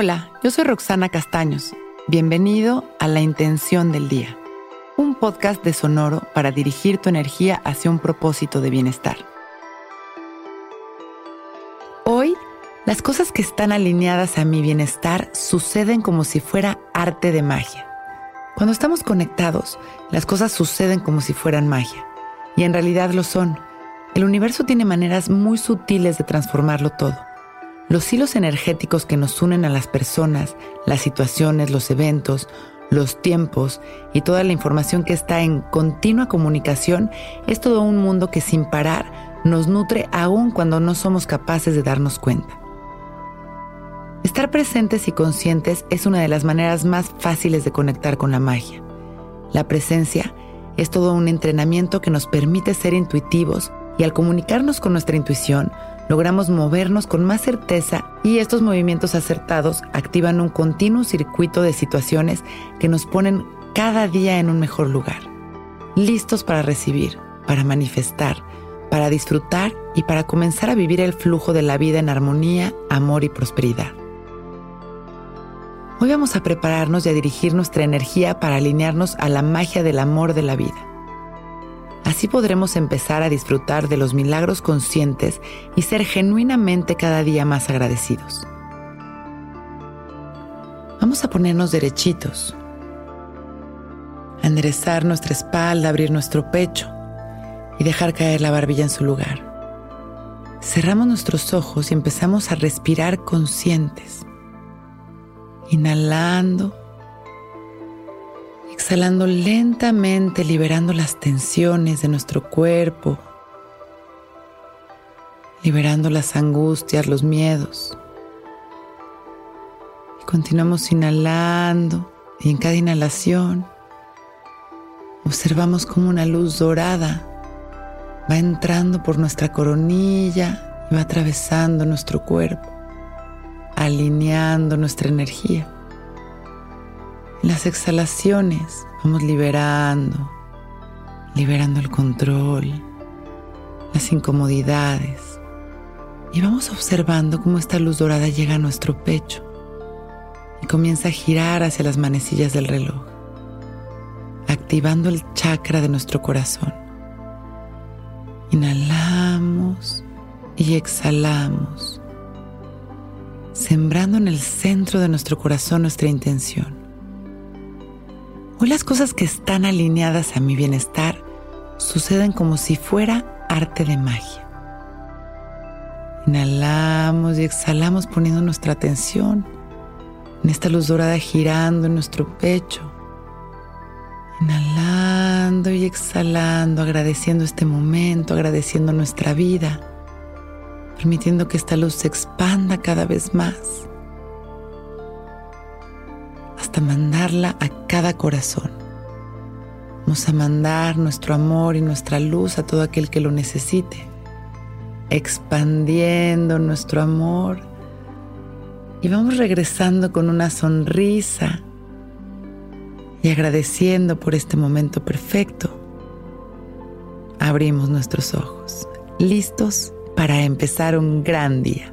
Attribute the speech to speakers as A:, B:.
A: Hola, yo soy Roxana Castaños. Bienvenido a La Intención del Día, un podcast de Sonoro para dirigir tu energía hacia un propósito de bienestar. Hoy, las cosas que están alineadas a mi bienestar suceden como si fuera arte de magia. Cuando estamos conectados, las cosas suceden como si fueran magia, y en realidad lo son. El universo tiene maneras muy sutiles de transformarlo todo los hilos energéticos que nos unen a las personas, las situaciones, los eventos, los tiempos y toda la información que está en continua comunicación es todo un mundo que sin parar nos nutre aún cuando no somos capaces de darnos cuenta. Estar presentes y conscientes es una de las maneras más fáciles de conectar con la magia. La presencia es todo un entrenamiento que nos permite ser intuitivos y al comunicarnos con nuestra intuición, logramos movernos con más certeza y estos movimientos acertados activan un continuo circuito de situaciones que nos ponen cada día en un mejor lugar, listos para recibir, para manifestar, para disfrutar y para comenzar a vivir el flujo de la vida en armonía, amor y prosperidad. Hoy vamos a prepararnos y a dirigir nuestra energía para alinearnos a la magia del amor de la vida Así podremos empezar a disfrutar de los milagros conscientes y ser genuinamente cada día más agradecidos. Vamos a ponernos derechitos, a enderezar nuestra espalda, abrir nuestro pecho y dejar caer la barbilla en su lugar. Cerramos nuestros ojos y empezamos a respirar conscientes, inhalando exhalando lentamente, liberando las tensiones de nuestro cuerpo, liberando las angustias, los miedos. Y continuamos inhalando y en cada inhalación observamos como una luz dorada va entrando por nuestra coronilla y va atravesando nuestro cuerpo, alineando nuestra energía las exhalaciones vamos liberando, liberando el control, las incomodidades. Y vamos observando cómo esta luz dorada llega a nuestro pecho y comienza a girar hacia las manecillas del reloj, activando el chakra de nuestro corazón. Inhalamos y exhalamos, sembrando en el centro de nuestro corazón nuestra intención Hoy las cosas que están alineadas a mi bienestar suceden como si fuera arte de magia. Inhalamos y exhalamos poniendo nuestra atención en esta luz dorada girando en nuestro pecho. Inhalando y exhalando, agradeciendo este momento, agradeciendo nuestra vida, permitiendo que esta luz se expanda cada vez más mandarla a cada corazón. Vamos a mandar nuestro amor y nuestra luz a todo aquel que lo necesite, expandiendo nuestro amor y vamos regresando con una sonrisa y agradeciendo por este momento perfecto. Abrimos nuestros ojos, listos para empezar un gran día.